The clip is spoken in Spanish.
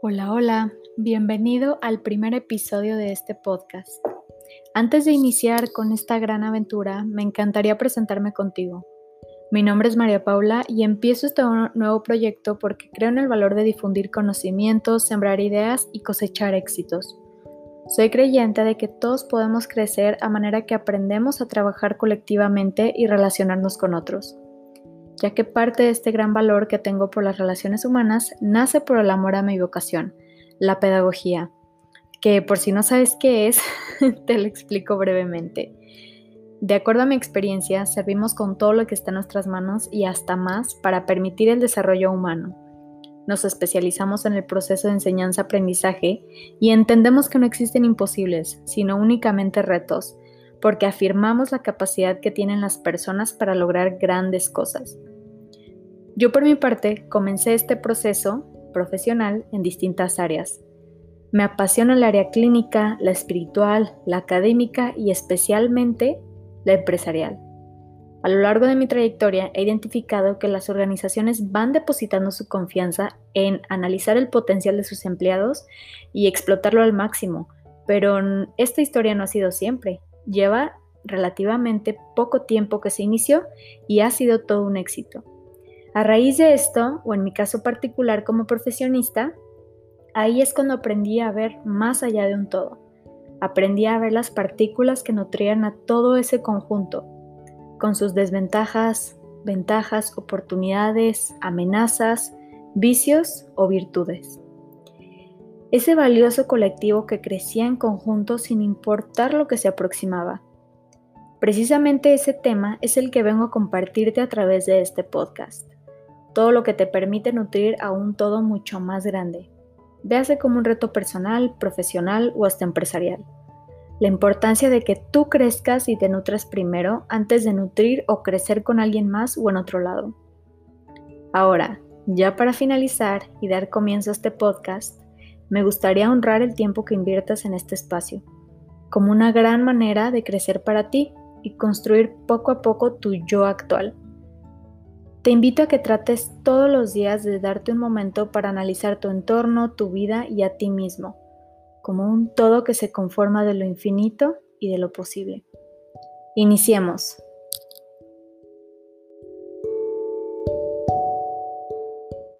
Hola, hola, bienvenido al primer episodio de este podcast. Antes de iniciar con esta gran aventura, me encantaría presentarme contigo. Mi nombre es María Paula y empiezo este nuevo proyecto porque creo en el valor de difundir conocimientos, sembrar ideas y cosechar éxitos. Soy creyente de que todos podemos crecer a manera que aprendemos a trabajar colectivamente y relacionarnos con otros ya que parte de este gran valor que tengo por las relaciones humanas nace por el amor a mi vocación, la pedagogía, que por si no sabes qué es, te lo explico brevemente. De acuerdo a mi experiencia, servimos con todo lo que está en nuestras manos y hasta más para permitir el desarrollo humano. Nos especializamos en el proceso de enseñanza-aprendizaje y entendemos que no existen imposibles, sino únicamente retos, porque afirmamos la capacidad que tienen las personas para lograr grandes cosas. Yo por mi parte comencé este proceso profesional en distintas áreas. Me apasiona el área clínica, la espiritual, la académica y especialmente la empresarial. A lo largo de mi trayectoria he identificado que las organizaciones van depositando su confianza en analizar el potencial de sus empleados y explotarlo al máximo, pero esta historia no ha sido siempre. Lleva relativamente poco tiempo que se inició y ha sido todo un éxito. A raíz de esto, o en mi caso particular como profesionista, ahí es cuando aprendí a ver más allá de un todo. Aprendí a ver las partículas que nutrían a todo ese conjunto, con sus desventajas, ventajas, oportunidades, amenazas, vicios o virtudes. Ese valioso colectivo que crecía en conjunto sin importar lo que se aproximaba. Precisamente ese tema es el que vengo a compartirte a través de este podcast todo lo que te permite nutrir a un todo mucho más grande. Véase como un reto personal, profesional o hasta empresarial. La importancia de que tú crezcas y te nutras primero antes de nutrir o crecer con alguien más o en otro lado. Ahora, ya para finalizar y dar comienzo a este podcast, me gustaría honrar el tiempo que inviertas en este espacio, como una gran manera de crecer para ti y construir poco a poco tu yo actual te invito a que trates todos los días de darte un momento para analizar tu entorno, tu vida y a ti mismo, como un todo que se conforma de lo infinito y de lo posible. Iniciemos.